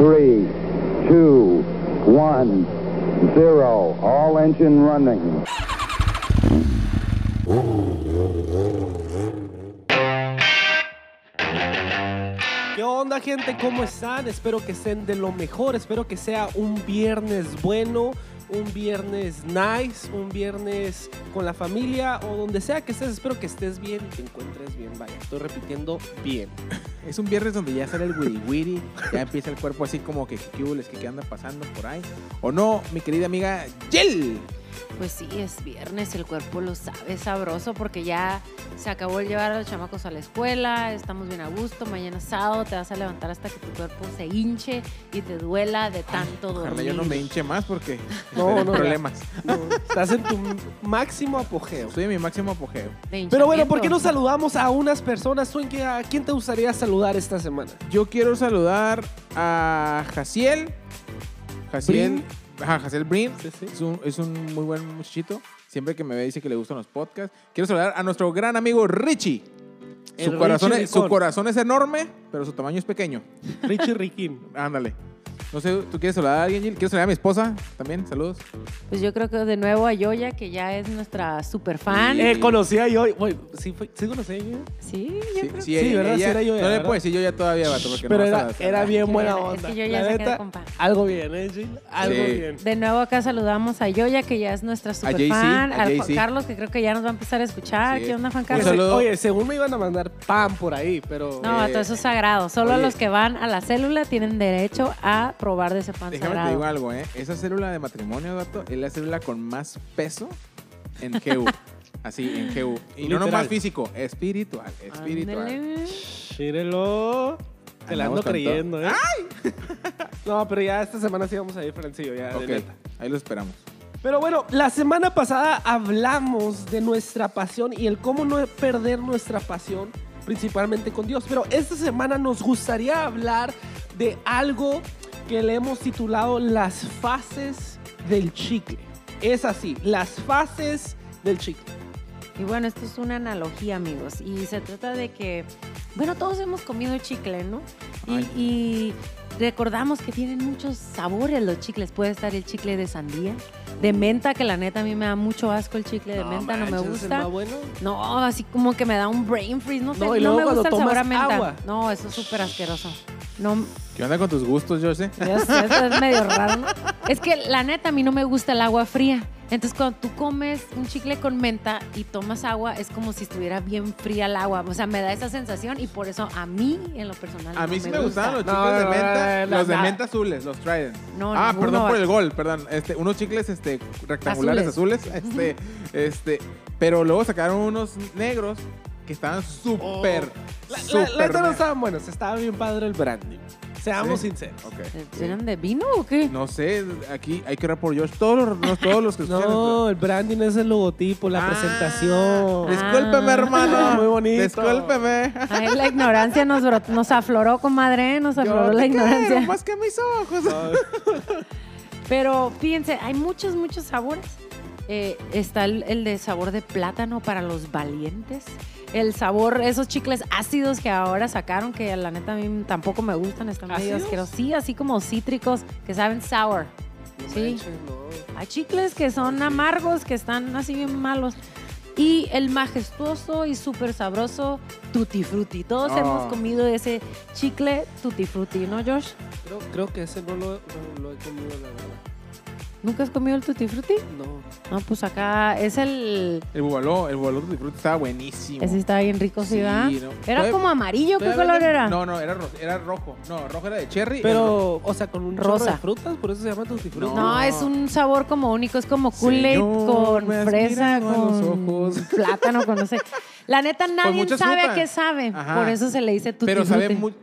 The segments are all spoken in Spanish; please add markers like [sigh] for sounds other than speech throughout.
three, two, one, zero. All engine running. ¿Qué onda, gente? ¿Cómo están? Espero que estén de lo mejor. Espero que sea un viernes bueno, un viernes nice, un viernes con la familia o donde sea que estés. Espero que estés bien y te encuentres bien. Vaya, estoy repitiendo bien. Es un viernes donde ya sale el wiri wiri, ya empieza el cuerpo así como que qué que qué anda pasando por ahí. ¿O no, mi querida amiga Yel? Pues sí, es viernes, el cuerpo lo sabe sabroso porque ya se acabó el llevar a los chamacos a la escuela, estamos bien a gusto, mañana es sábado te vas a levantar hasta que tu cuerpo se hinche y te duela de tanto Ojalá dormir. yo no me hinche más porque [laughs] No, no, no, problemas. No, estás en tu máximo apogeo. Estoy en mi máximo apogeo. De Pero bueno, ¿por qué no saludamos a unas personas? ¿Tú en qué- a quién te gustaría saludar esta semana? Yo quiero saludar a Jaciel. Jaciel. Brin. Ajá, Jaciel Brin. Sí, sí. Es, un, es un muy buen muchachito. Siempre que me ve dice que le gustan los podcasts. Quiero saludar a nuestro gran amigo Richie. Su corazón, es, su corazón es enorme, pero su tamaño es pequeño. Richie Riquín. Ándale. No sé, ¿tú quieres saludar a alguien, Gil? ¿Quieres saludar a mi esposa también? Saludos. Pues yo creo que de nuevo a Yoya, que ya es nuestra super fan. Eh, conocí a yo. Bueno, ¿sí, fue, ¿sí conocí a yo? Sí, yo creo. Sí, ¿verdad? Sí era yo, No le puedo decir yo ya todavía, vato, porque Pero no vas era, a- era bien Sí, buena es que onda. yo ya La se neta, compa. Algo bien, ¿eh, Jill? Algo Sí. bien. De nuevo acá saludamos a Yoya, que ya es nuestra super fan. a Al Juan. Carlos, que creo que ya nos va a empezar a escuchar. Sí. ¿Qué onda, Juan Carlos? Oye, saludo. oye, según me iban a mandar pan por ahí, pero... No, Eh, todo eso es sagrado. Solo oye. los que van a la célula tienen derecho a probar de ese pan Déjame te sagrado. digo algo, ¿eh? Esa célula de matrimonio, vato, es la célula con más peso en GU. [laughs] Así, en GU. Y no Literal. nomás físico, espiritual, espiritual. Ándele. Mírelo. Te la ando Andamos creyendo, ¿eh? [laughs] No, pero ya esta semana sí vamos a ir, Francillo, ya, de Ok, neta. ahí lo esperamos. Pero bueno, la semana pasada hablamos de nuestra pasión y el cómo no perder nuestra pasión, principalmente con Dios. Pero esta semana nos gustaría hablar de algo que le hemos titulado las fases del chicle. Es así, las fases del chicle. Y bueno, esto es una analogía, amigos. Y se trata de que, bueno, todos hemos comido chicle, ¿no? Y, recordamos que tienen muchos sabores los chicles. Puede estar el chicle de sandía, de menta, que la neta a mí me da mucho asco el chicle de menta, no me manches, ¿es el gusta. bueno? No, así como que me da un brain freeze, no sé, No, no, y luego me gusta el sabor a menta. agua. No, eso es súper asqueroso. No, ¿Qué onda con tus gustos, Jose? ya sé, esto es medio raro, ¿no? Es que la neta a mí no me gusta el agua fría. Entonces cuando tú comes un chicle con menta y tomas agua, es como si estuviera bien fría el agua. O sea, me da esa sensación y por eso a mí, en lo personal, A no mí sí me me gusta. gustaban los No, chicles de no, menta, no, los de menta azules, los Trident. No, ah, ninguno perdón por el gol, perdón. Este, unos chicles este, rectangulares azules, este, [laughs] este, pero luego sacaron unos negros que estaban súper, La, la- no estaban buenos, estaba bien padre el brandy. Seamos ¿Sí? sinceros. Ok. ¿Eran de vino o qué? No sé, aquí hay que orar por Josh. Todos los, no, todos los que [laughs] escuchan No, el branding es el logotipo, la Ah, presentación. Discúlpeme, Ah. hermano. [laughs] Muy bonito. Discúlpeme. Ay, la ignorancia nos, nos afloró, comadre, nos afloró Yo la ignorancia. más que mis ojos. Pero fíjense, hay muchos, muchos sabores. Eh, está el, el de sabor de plátano para los valientes. El sabor, esos chicles ácidos que ahora sacaron, que la neta a mí tampoco me gustan, están medio asquerosos. Sí, así como cítricos, que saben sour. No Sí. manches, no. Hay chicles que son amargos, que están así bien malos. Y el majestuoso y súper sabroso Tutti Frutti. Todos Oh. hemos comido ese chicle Tutti Frutti, ¿no, Josh? Creo, creo que ese no lo, no lo he comido, la verdad. ¿Nunca has comido el Tutti Frutti? No. No, pues acá es el... El bubaló, el bubaló de fruta estaba buenísimo. Ese estaba bien rico, ¿sí, Sí, verdad? no. Era Todavía- como amarillo, ¿qué color era? No, no, era, ro- era rojo. No, rojo era de cherry. Pero, o sea, con un Rosa. de frutas, por eso se llama tutti frutti. No, No. es un sabor como único, es como Kool-Aid con fresa, a los con ojos. [laughs] plátano, con no sé. La neta, nadie sabe fruta. a qué sabe, Ajá. por eso se le dice Tutti pero sabe Frutti. muy.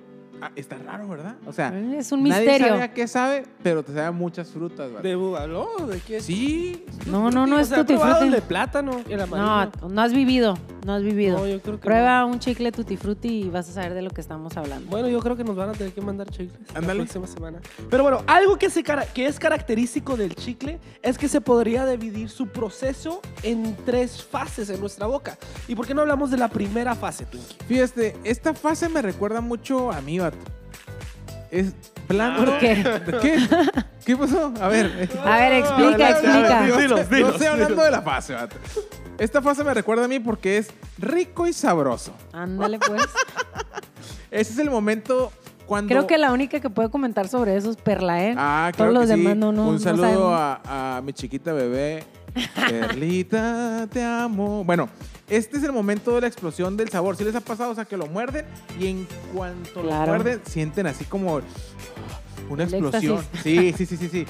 Ah, está raro, ¿verdad? O sea, Es un nadie misterio. sabe a qué sabe, pero te sabe muchas frutas, ¿verdad? ¿De bubaló? ¿De qué? Sí. No, no, no O es sea, Tutti Frutti. el de plátano, el amarillo. No, no has vivido, no has vivido. No, yo creo que Prueba un chicle Tutti Frutti y vas a saber de lo que estamos hablando. Bueno, yo creo que nos van a tener que mandar chicles la próxima semana. Pero bueno, algo que, se cara- que es característico del chicle es que se podría dividir su proceso en tres fases en nuestra boca. ¿Y por qué no hablamos de la primera fase, Twinkie? Fíjate, esta fase me recuerda mucho a mí, vato. Es, plano. ¿Por qué? ¿Qué? ¿Qué pasó? A ver. [laughs] A ver, explica, explica. No, Dilos, sé- dilos, no estoy hablando de la fase, vato. Esta fase me recuerda a mí porque es rico y sabroso. Ándale, pues. [laughs] Ese es el momento cuando. Creo que la única que puede comentar sobre eso es Perla, ¿eh? Ah, Todos claro los que sí. demás no, no. Un saludo a mi chiquita bebé. Perlita, te amo. Bueno, este es el momento de la explosión del sabor. Si les ha pasado, o sea, que lo muerden y en cuanto lo muerden, sienten así como una El explosión. éxtasis. Sí, sí, sí, sí, sí.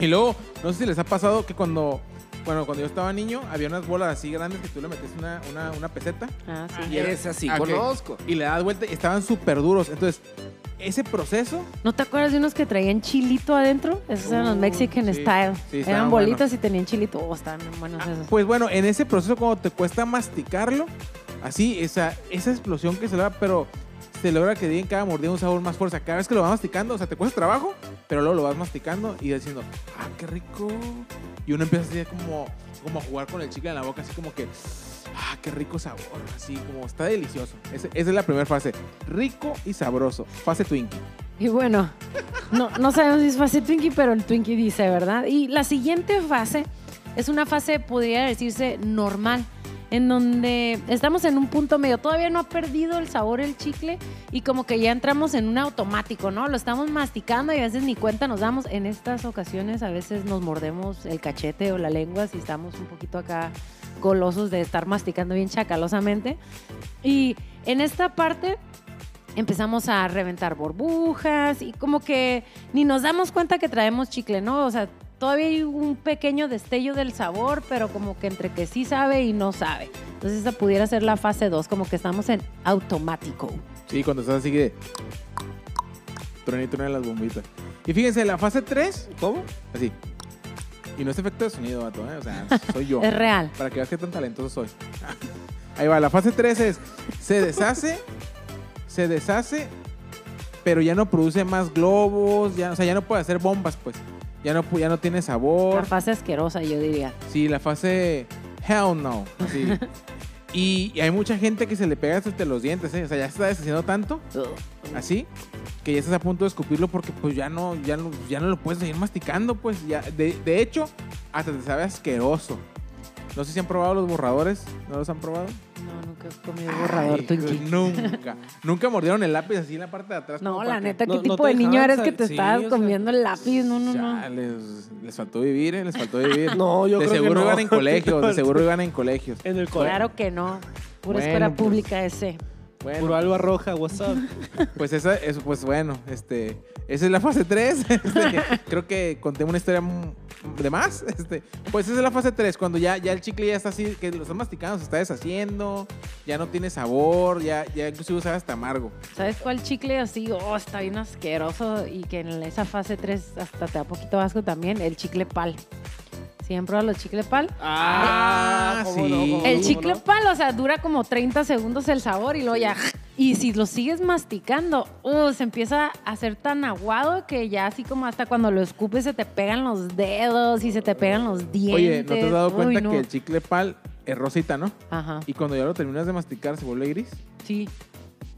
Y luego, no sé si les ha pasado que cuando, bueno, cuando yo estaba niño, había unas bolas así grandes que tú le metes una, una, una peseta Ah, sí. Y era- Ese sí, Ah, ok. conozco. y le das vuelta y estaban súper duros. Entonces, ese proceso ¿No te acuerdas de unos que traían chilito adentro? Esos eran los Uh, Mexican sí. Style. Sí, eran bolitas buenos. y tenían chilito. Oh, estaban buenos Ah, esos. Pues bueno, en ese proceso cuando te cuesta masticarlo, así, esa, esa explosión que se logra, pero se logra que diga en cada mordida un sabor más fuerte. Cada vez que lo vas masticando, o sea, te cuesta trabajo, pero luego lo vas masticando y diciendo, ah, qué rico. Y uno empieza así como, como a jugar con el chicle en la boca, así como que, ah, qué rico sabor. Así como está delicioso. Esa es la primera fase. Rico y sabroso. Fase Twinkie. Y bueno, no, no sabemos si es fase Twinkie, pero el Twinkie dice, ¿verdad? Y la siguiente fase es una fase, podría decirse, normal, en donde estamos en un punto medio. Todavía no ha perdido el sabor el chicle y como que ya entramos en un automático, ¿no? Lo estamos masticando y a veces ni cuenta nos damos. En estas ocasiones a veces nos mordemos el cachete o la lengua si estamos un poquito acá golosos de estar masticando bien chacalosamente. Y en esta parte empezamos a reventar burbujas y como que ni nos damos cuenta que traemos chicle, ¿no? O sea, todavía hay un pequeño destello del sabor, pero como que entre que sí sabe y no sabe. Entonces esa pudiera ser la fase 2, como que estamos en automático. Sí, cuando estás así de... Truena y truena las bombitas. Y fíjense, la fase 3, ¿Cómo? así. Y no es efecto de sonido, vato, ¿eh? O sea, [laughs] soy yo. Es real. Para que veas qué tan talentoso soy. [laughs] Ahí va, la fase 3 es, se deshace, se deshace, pero ya no produce más globos, ya, o sea, ya no puede hacer bombas, pues. Ya no, ya no tiene La sabor. fase asquerosa, yo diría. Sí, la fase hell no. y, y hay mucha gente que se le pega hasta los dientes, ¿eh? O sea, ya se está deshaciendo tanto, así, que ya estás a punto de escupirlo porque pues ya no, ya no, ya no lo puedes seguir masticando, pues. Ya, de, de hecho, hasta te sabe asqueroso. No sé si han probado los borradores. ¿No los han probado? Borrador Ay, Twinkie. Nunca. nunca mordieron el lápiz así en la parte de atrás. No, como la que- neta, ¿qué no- tipo de niño eres que te sí, estabas o sea, comiendo el lápiz? No, no, no. Ya, les, les faltó vivir, ¿eh? Les faltó vivir. [laughs] No, yo de creo que seguro no. iban en colegios, de [laughs] seguro iban en colegios. En el colegio. Claro que no. Pura Bueno, escuela pues. pública ese. Bueno, Puro alba roja, what's up? [laughs] pues esa, eso, pues bueno, este, esa es la fase 3. [laughs] creo que conté una historia de más. Este, pues esa es la fase 3, cuando ya, ya el chicle ya está así, que lo están masticando, se está deshaciendo, ya no tiene sabor, ya, ya inclusive sabe hasta amargo. ¿Sabes cuál chicle así? Oh, está bien asqueroso y que en esa fase 3 hasta te da poquito asco también. El chicle pal. ¿Sí han probado los chicle pal? Ah, ¿cómo sí. no, cómo El chicle no? pal, o sea, dura como 30 segundos el sabor y luego ya. Y si lo sigues masticando, uh, se empieza a hacer tan aguado que ya así como hasta cuando lo escupes se te pegan los dedos y se te pegan los dientes. Oye, ¿no te has dado Uy, cuenta no. que el chicle pal es rosita, no? Ajá, Y cuando ya lo terminas de masticar se vuelve gris. sí.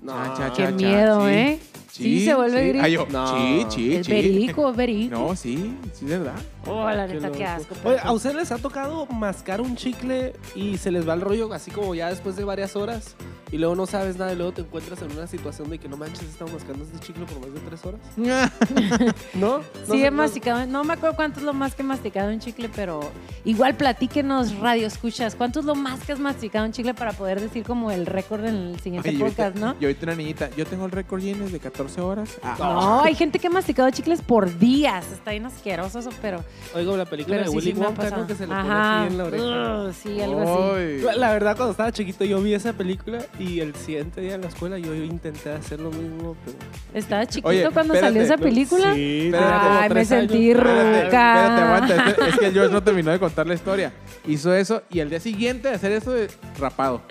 No, Cha, cha, Qué cha, miedo, sí. ¿eh? Sí, se vuelve sí. gris. Ay, yo, No. Sí, sí, Es sí. verico, es verico. No, sí, sí, es verdad. Oh, la Qué neta, qué loco. asco. Oye, ¿a ustedes les ha tocado mascar un chicle y se les va el rollo así como ya después de varias horas? Y luego no sabes nada y luego te encuentras en una situación de que no manches, he estado mascando este chicle por más de tres horas. ¿No? [laughs] ¿No Sí, he no- masticado, no me acuerdo cuánto es lo más que he masticado un chicle, pero igual platíquenos, radio escuchas, ¿cuánto es lo más que has masticado un chicle para poder decir como el récord en el siguiente ahorita- podcast, no? Y ahorita una niñita, yo tengo el récord Guinness de 14 horas. Ah, No, hay gente que ha masticado chicles por días, está bien asqueroso eso, pero, Oigo la película pero de sí, Willy sí Wonka, ¿no? Que se le pone Ajá, aquí en la oreja. Ugh, sí, algo así. Ay. La, verdad, cuando estaba chiquito yo vi esa película y el siguiente día en la escuela yo intenté hacer lo mismo, pero... ¿Estaba chiquito Oye, cuando espérate, salió esa película? Sí, Espérate, Ay, me años. sentí Espérate, ruca. espérate, aguanta. Es que, es que el George no terminó de contar la historia. Hizo eso y al día siguiente de hacer eso de rapado.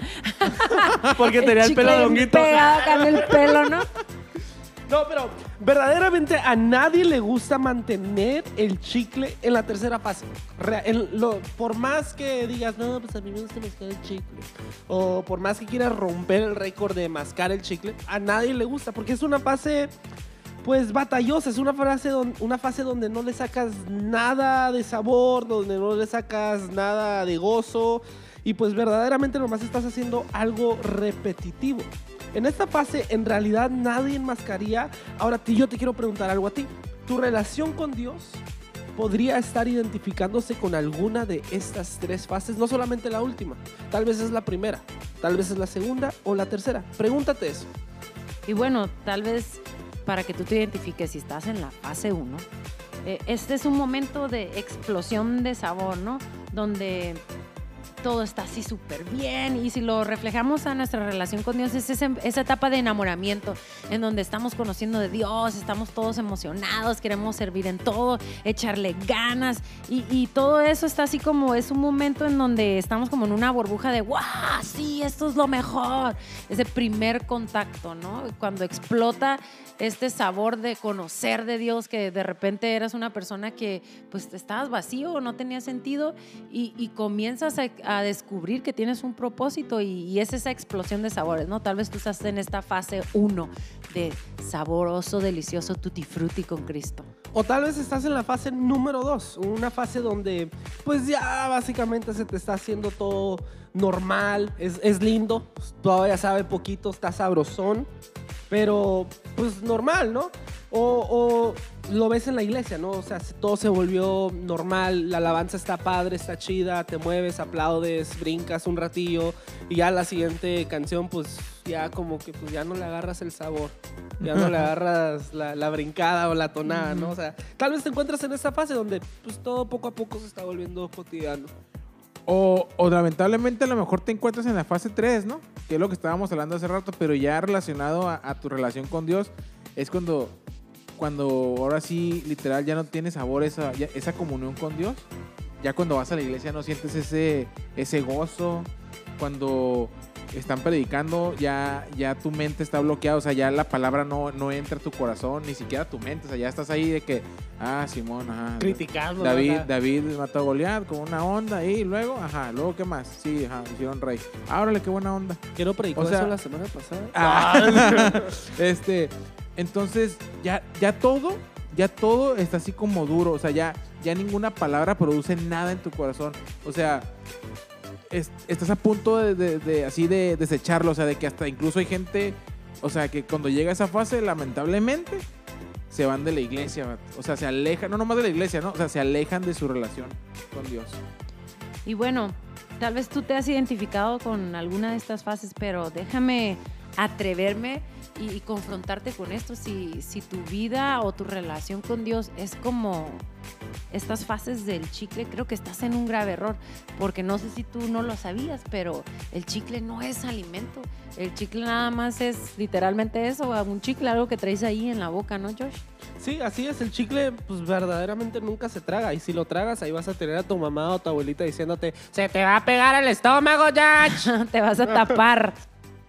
[laughs] Porque tenía el chicle pelo de honguito. pegado acá en el pelo, ¿no? No, pero verdaderamente a nadie le gusta mantener el chicle en la tercera fase. Por más que digas, no, pues a mí me gusta mascar el chicle. O por más que quieras romper el récord de mascar el chicle, a nadie le gusta. Porque es una fase, pues batallosa. Es una fase, don- una fase donde no le sacas nada de sabor, donde no le sacas nada de gozo y pues verdaderamente nomás estás haciendo algo repetitivo. En esta fase en realidad nadie enmascaría. Ahora yo te quiero preguntar algo a ti. ¿Tu relación con Dios podría estar identificándose con alguna de estas tres fases? No solamente la última. Tal vez es la primera, tal vez es la segunda o la tercera. Pregúntate eso. Y bueno, tal vez para que tú te identifiques si estás en la fase 1, este es un momento de explosión de sabor, ¿no? Donde todo está así súper bien y si lo reflejamos a nuestra relación con Dios es ese- esa etapa de enamoramiento en donde estamos conociendo de Dios, estamos todos emocionados, queremos servir en todo, echarle ganas y, y todo eso está así como es un momento en donde estamos como en una burbuja de ¡guau! Sí, esto es lo mejor. Ese primer contacto, ¿no? Cuando explota este sabor de conocer de Dios, que de repente eras una persona que pues estabas vacío, no tenía sentido y, y comienzas a, a descubrir que tienes un propósito y, es esa explosión de sabores, ¿no? Tal vez tú estás en esta fase 1 de saboroso, delicioso tutti frutti con Cristo. O tal vez estás en la fase número 2, una fase donde pues ya básicamente se te está haciendo todo normal, es, es lindo, todavía sabe poquito, está sabrosón, pero pues normal, ¿no? O, o lo ves en la iglesia, ¿no? O sea, todo se volvió normal, la alabanza está padre, está chida, te mueves, aplaudes, brincas un ratillo y ya la siguiente canción pues ya como que pues ya no le agarras el sabor, ya no le [laughs] agarras la, la brincada o la tonada, ¿no? O sea, tal vez te encuentras en esa fase donde pues todo poco a poco se está volviendo cotidiano. O, o lamentablemente a lo mejor te encuentras en la fase 3, ¿no? Que es lo que estábamos hablando hace rato, pero ya relacionado a, tu relación con Dios, es cuando, cuando ahora sí, literal, ya no tienes sabor esa, esa comunión con Dios. Ya cuando vas a la iglesia no sientes ese, ese gozo. Cuando están predicando, ya, ya tu mente está bloqueada, o sea, ya la palabra no, no entra a tu corazón, ni siquiera a tu mente, o sea, ya estás ahí de que, ah, Simón, ajá. Criticando. David, ¿verdad? David mató a Goliat con una onda y luego, ajá, luego qué más? Sí, ajá, hicieron rey. Órale, qué buena onda. Quiero predicar O sea- eso la semana pasada. [laughs] Ah, [laughs] este, entonces ya, ya todo, ya todo está así como duro, o sea, ya, ya ninguna palabra produce nada en tu corazón, o sea, es- estás a punto de, de- así de desecharlo, o sea, de que hasta incluso hay gente, o sea, que cuando llega esa fase, lamentablemente, se van de la iglesia, o sea, se alejan, no nomás de la iglesia, ¿no? O sea, se alejan de su relación con Dios. Y bueno, tal vez tú te has identificado con alguna de estas fases, pero déjame atreverme y, y confrontarte con esto. Si, si tu vida o tu relación con Dios es como estas fases del chicle, creo que estás en un grave error, porque no sé si tú no lo sabías, pero el chicle no es alimento. El chicle nada más es literalmente eso, un chicle, algo que traes ahí en la boca, ¿no, Josh? Sí, así es. El chicle, pues verdaderamente nunca se traga. Y si lo tragas, ahí vas a tener a tu mamá o tu abuelita diciéndote: Se te va a pegar el estómago, Josh. [laughs] Te vas a tapar.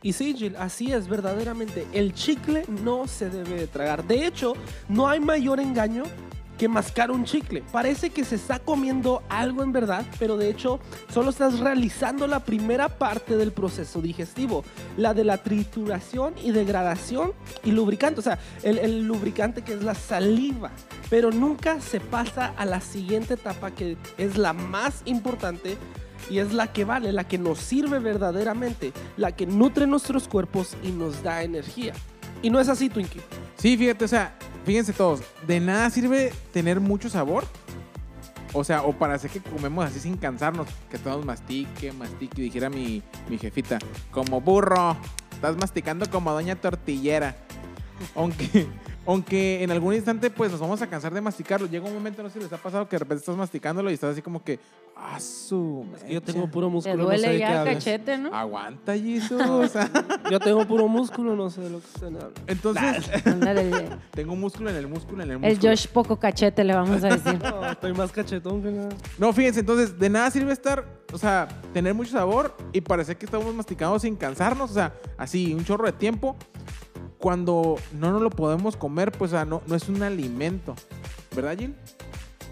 Y sí, Jill, así es verdaderamente. El chicle no se debe de tragar. De hecho, no hay mayor engaño que mascar un chicle. Parece que se está comiendo algo en verdad, pero de hecho solo estás realizando la primera parte del proceso digestivo, la de la trituración y degradación y lubricante, o sea, el, el lubricante que es la saliva, pero nunca se pasa a la siguiente etapa que es la más importante y es la que vale, la que nos sirve verdaderamente, la que nutre nuestros cuerpos y nos da energía. Y no es así, Twinkie. Sí, fíjate, o sea, fíjense todos, de nada sirve tener mucho sabor. O sea, o para hacer que comemos así sin cansarnos, que estamos mastique, mastique, dijera mi, mi jefita, como burro, estás masticando como doña tortillera. Aunque, aunque en algún instante pues nos vamos a cansar de masticarlo. Llega un momento, no sé si les ha pasado, que de repente estás masticándolo y estás así como que, ah, su Es que yo mecha". tengo puro Te músculo, no sé duele de qué ya el hablas. cachete, ¿no? Aguanta, Jesús. Yo tengo puro músculo, no sé de lo que usted habla. Entonces, Ándale, [laughs] tengo músculo en el músculo en el El músculo. Josh poco cachete, le vamos a decir. [laughs] No, estoy más cachetón que nada. No, fíjense, entonces, de nada sirve estar, o sea, tener mucho sabor y parecer que estamos masticando sin cansarnos, o sea, así, un chorro de tiempo. Cuando no nos lo podemos comer, pues, no, no es un alimento. ¿Verdad, Jill?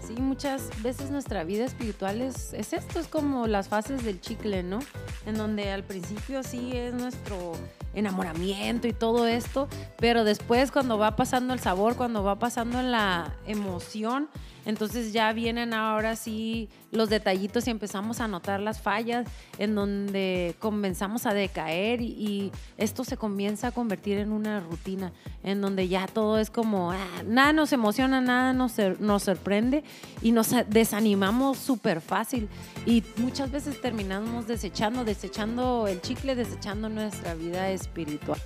Sí, muchas veces nuestra vida espiritual es, es esto, es como las fases del chicle, ¿no? En donde al principio sí es nuestro enamoramiento y todo esto, pero después cuando va pasando el sabor, cuando va pasando la emoción, entonces ya vienen ahora sí los detallitos y empezamos a notar las fallas en donde comenzamos a decaer y, y esto se comienza a convertir en una rutina, en donde ya todo es como, ah, nada nos emociona, nada nos, nos sorprende y nos desanimamos súper fácil y muchas veces terminamos desechando, desechando el chicle, desechando nuestra vida espiritual.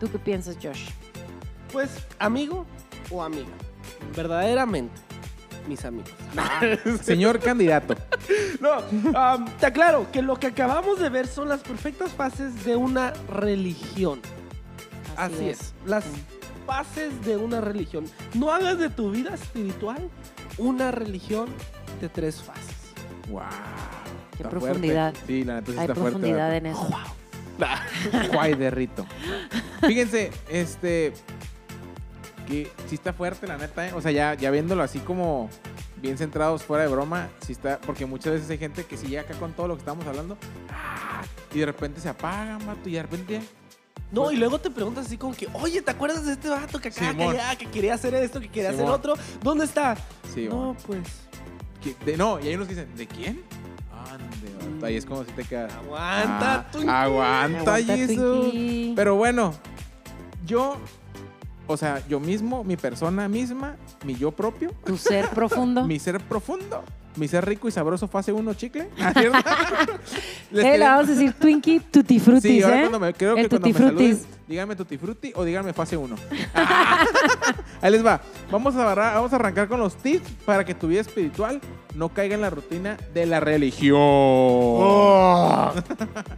¿Tú qué piensas, Josh? Pues, amigo o amiga. Verdaderamente, mis amigos. [laughs] Señor candidato. No, am, te aclaro que lo que acabamos de ver son las perfectas fases de una religión. Así, es. Las fases de una religión. No hagas de tu vida espiritual una religión de tres fases. Wow. Qué Está profundidad. fuerte. Sí, la neta sí Hay está fuerte. profundidad vato. en eso. [laughs] Guay de rito. Fíjense, este. Que sí está fuerte, la neta, ¿eh? O sea, ya, ya viéndolo así como bien centrados, fuera de broma, sí está. Porque muchas veces hay gente que si llega acá con todo lo que estamos hablando, ¡ah! y de repente se apagan, vato, y de repente. No, y luego te preguntas así como que, oye, ¿te acuerdas de este vato que acá, que allá, que quería hacer esto, que quería hacer otro? ¿Dónde está? Sí, no, bueno. pues, de- no, y hay unos que dicen, ¿de quién? Ahí es como si te quedas. aguanta, Ah, Twinkie. aguanta. Twinkie. Pero bueno, yo, o sea, yo mismo, mi persona misma, mi yo propio, Tu ser profundo. [laughs] mi ser profundo, mi ser rico y sabroso fase 1 chicle. [laughs] ¿Ah, cierto? Eh, le vamos a decir Twinkie Tutti Frutti, Sí, ahora ¿eh? cuando me, creo El que cuando me Frutis. Díganme tutti frutti o díganme fase 1. [laughs] Ahí les va. Vamos a, agarrar- vamos a arrancar con los tips para que tu vida espiritual no caiga en la rutina de la religión. Oh.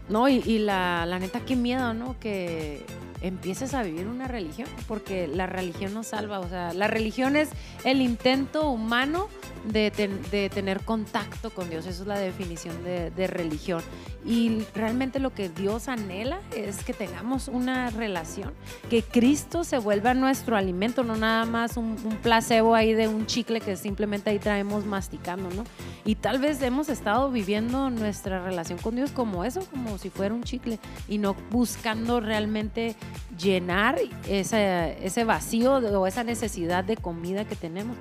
No, y, y la, la neta, qué miedo, ¿no? Que empieces a vivir una religión, porque la religión no salva. O sea, la religión es el intento humano de, ten- de tener contacto con Dios. Esa es la definición de, de religión. Y realmente lo que Dios anhela es que tengamos una relación, que Cristo se vuelva nuestro alimento, no nada más un, placebo ahí de un chicle que simplemente ahí traemos masticando, ¿no? Y tal vez hemos estado viviendo nuestra relación con Dios como eso, como si fuera un chicle, y no buscando realmente llenar ese, ese vacío o esa necesidad de comida que tenemos.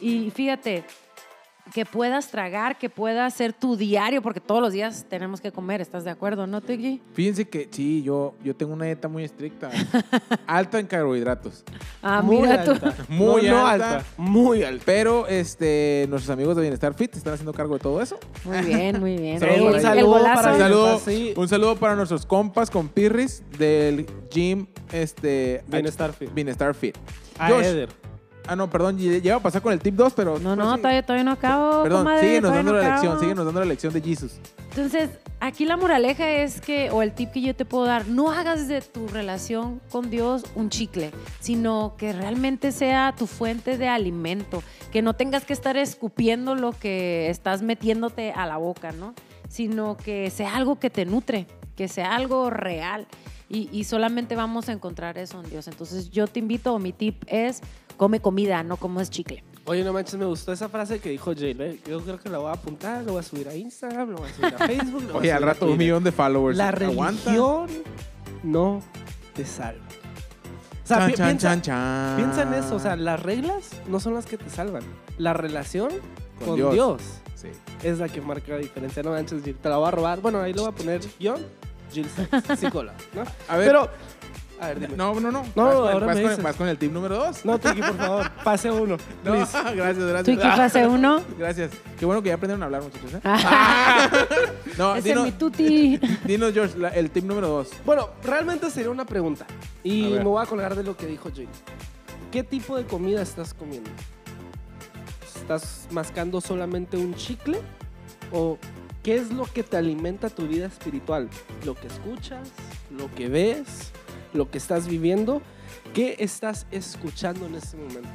Y fíjate, que puedas tragar, que pueda ser tu diario, porque todos los días tenemos que comer, ¿estás de acuerdo, no, Tiki? Fíjense que sí, yo, yo tengo una dieta muy estricta, [laughs] alta en carbohidratos. Ah, muy mira tú. alta. [laughs] Muy no, no alta. Muy alta. Pero este, nuestros amigos de Bienestar Fit están haciendo cargo de todo eso. Muy bien, muy bien. [laughs] Sí, un saludo para Un saludo, un saludo para nuestros compas con Pirris del gym este, Bienestar Fit. Bienestar Fit. A Josh. Eder. Ah, no, perdón, iba a pasar con el tip 2, pero... No, no, todavía, todavía no acabo. Perdón, comadre, síguenos dando no la lección, acabo. síguenos dando la lección de Jesus. Entonces, aquí la moraleja es que, o el tip que yo te puedo dar, no hagas de tu relación con Dios un chicle, sino que realmente sea tu fuente de alimento, que no tengas que estar escupiendo lo que estás metiéndote a la boca, ¿no? Sino que sea algo que te nutre, que sea algo real. Y, y solamente vamos a encontrar eso en Dios. Entonces, yo te invito, o mi tip es, come comida, no comes chicle. Oye, no manches, me gustó esa frase que dijo Jay. ¿eh? Yo creo que la voy a apuntar, lo voy a subir a Instagram, lo voy a subir a Facebook. lo voy a Oye, al subir rato un millón de followers. La Aguanta. religión no te salva. O sea, Chan, pi- chan, piensa, chan, chan. piensa en eso. O sea, las reglas no son las que te salvan. La relación Con con, Dios. Dios. Sí. es la que marca la diferencia. No manches, Jill, te la voy a robar. Bueno, ahí lo voy a poner guion. Jill psicóloga, ¿no? A ver, Pero, a ver, dime. no, no, no. No, vas, ahora vas me con el- dices. vas con el tip número 2. No, Tiki, por favor, [laughs] pase uno. No, please. gracias, gracias. Twinkie fase [laughs] uno. Gracias. Qué bueno que ya aprendieron a hablar, muchachos. ¿eh? [laughs] Ah, No, Ese es dinos, mi tuti. dinos, George, la- el tip número 2. Bueno, realmente sería una pregunta. Y A me voy a colgar de lo que dijo Jay. ¿Qué tipo de comida estás comiendo? ¿Estás mascando solamente un chicle? ¿O qué es lo que te alimenta tu vida espiritual? ¿Lo que escuchas? ¿Lo que ves? ¿Lo que estás viviendo? ¿Qué estás escuchando en este momento?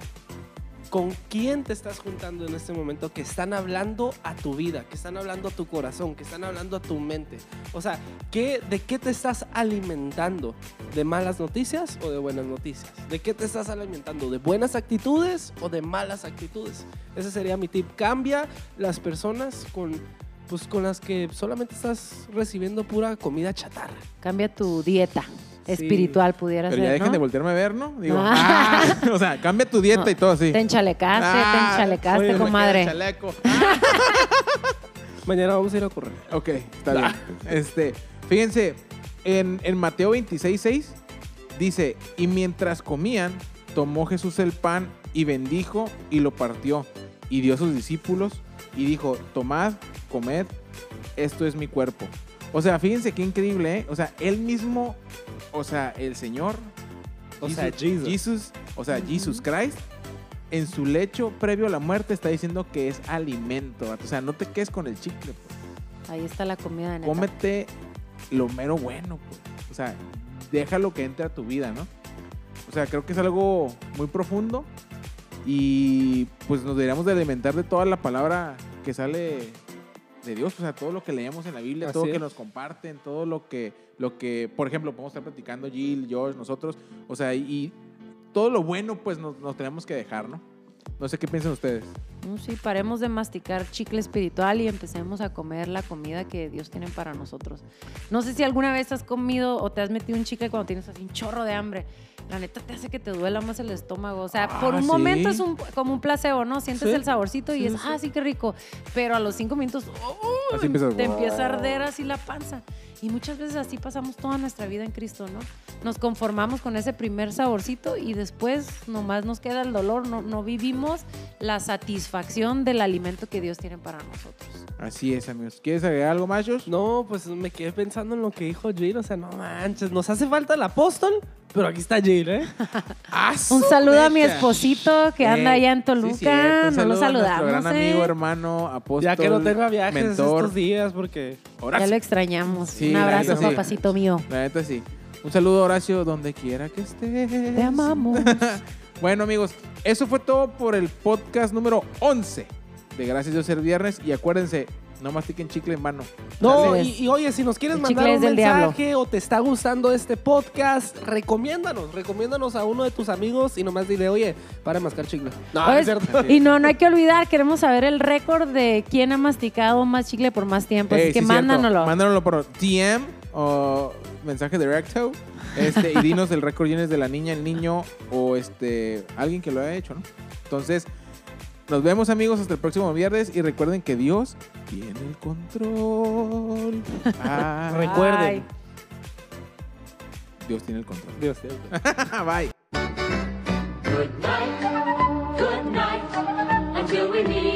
¿Con quién te estás juntando en este momento que están hablando a tu vida, que están hablando a tu corazón, que están hablando a tu mente? O sea, ¿qué, ¿de qué te estás alimentando? ¿De malas noticias o de buenas noticias? ¿De qué te estás alimentando? ¿De buenas actitudes o de malas actitudes? Ese sería mi tip. Cambia las personas con pues con las que solamente estás recibiendo pura comida chatarra. Cambia tu dieta. Espiritual, pudiera Pero ser, ya dejen ¿no? de voltearme a ver, ¿no? Digo, Ah. ah, [laughs] o sea, cambia tu dieta y todo así. Te enchalecaste, Ah, te enchalecaste, oye, comadre. Chaleco. [laughs] Mañana vamos a ir a correr. Ok, está bien. Este, fíjense, en, en Mateo 26, 6 dice, y mientras comían, tomó Jesús el pan y bendijo y lo partió y dio a sus discípulos y dijo, tomad, comed, esto es mi cuerpo. O sea, fíjense qué increíble, ¿eh? O sea, él mismo, o sea, el Señor, O sea, Jesus. Jesus, o sea, Jesus Christ, en su lecho previo a la muerte está diciendo que es alimento. O sea, no te quedes con el chicle. pues Ahí está la comida neta. cómete lo mero bueno, pues. O sea, déjalo que entre a tu vida, ¿no? O sea, creo que es algo muy profundo y pues nos deberíamos de alimentar de toda la palabra que sale de Dios, o sea, todo lo que leemos en la Biblia, Así todo lo que nos comparten, todo lo que, lo que, por ejemplo, podemos estar platicando Jill, George, nosotros, o sea, y todo lo bueno, pues nos, nos tenemos que dejar, ¿no? No sé qué piensan ustedes. Sí, paremos de masticar chicle espiritual y empecemos a comer la comida que Dios tiene para nosotros. No sé si alguna vez has comido o te has metido un chicle cuando tienes así un chorro de hambre. La neta te hace que te duela más el estómago. O sea, por Ah, un sí. momento es un, como un placebo, ¿no? Sientes Sí. el saborcito y es, ah, sí, qué rico. Pero a los cinco minutos, ¡oh! Te empieza a arder así la panza. Y muchas veces así pasamos toda nuestra vida en Cristo, ¿no? Nos conformamos con ese primer saborcito y después nomás nos queda el dolor, no, no vivimos la satisfacción del alimento que Dios tiene para nosotros. Así es, amigos. ¿Quieres agregar algo más, Josh? No, pues me quedé pensando en lo que dijo Jill. O sea, no manches, nos hace falta el apóstol, pero aquí está Jill, ¿eh? [laughs] ¡Ah, Un saludo a mi esposo que anda Eh, allá en sí, Toluca. Un no lo saludo a saludamos. gran ¿eh? amigo, hermano, apóstol. ya que no tenga viajes mentor. estos días, porque Ya Horacio. lo extrañamos. Sí, Un abrazo, sí. papacito mío. La neta sí. Un saludo, Horacio, donde quiera que estés. Te amamos. [laughs] Bueno, amigos, eso fue todo por el podcast número 11 de Gracias Dios ser viernes. Y acuérdense, no mastiquen chicle en mano. No, y, y oye, si nos quieres El mandar chicle un mensaje o te está gustando este podcast, recomiéndanos, recomiéndanos a uno de tus amigos y nomás dile, oye, para de mascar chicle. No, es cierto. y no, no hay que olvidar, queremos saber el récord de quién ha masticado más chicle por más tiempo. Ey, Así que sí, cierto. mándanoslo. Mándanoslo por DM o mensaje directo este, y dinos el récord Guinness de la niña, el niño o este alguien que lo haya hecho, ¿no? Entonces, nos vemos amigos hasta el próximo viernes y recuerden que Dios tiene el control. [laughs] Recuerden. Dios tiene el control. Dios tiene el control. [laughs] Bye. Good night, good night, until we meet.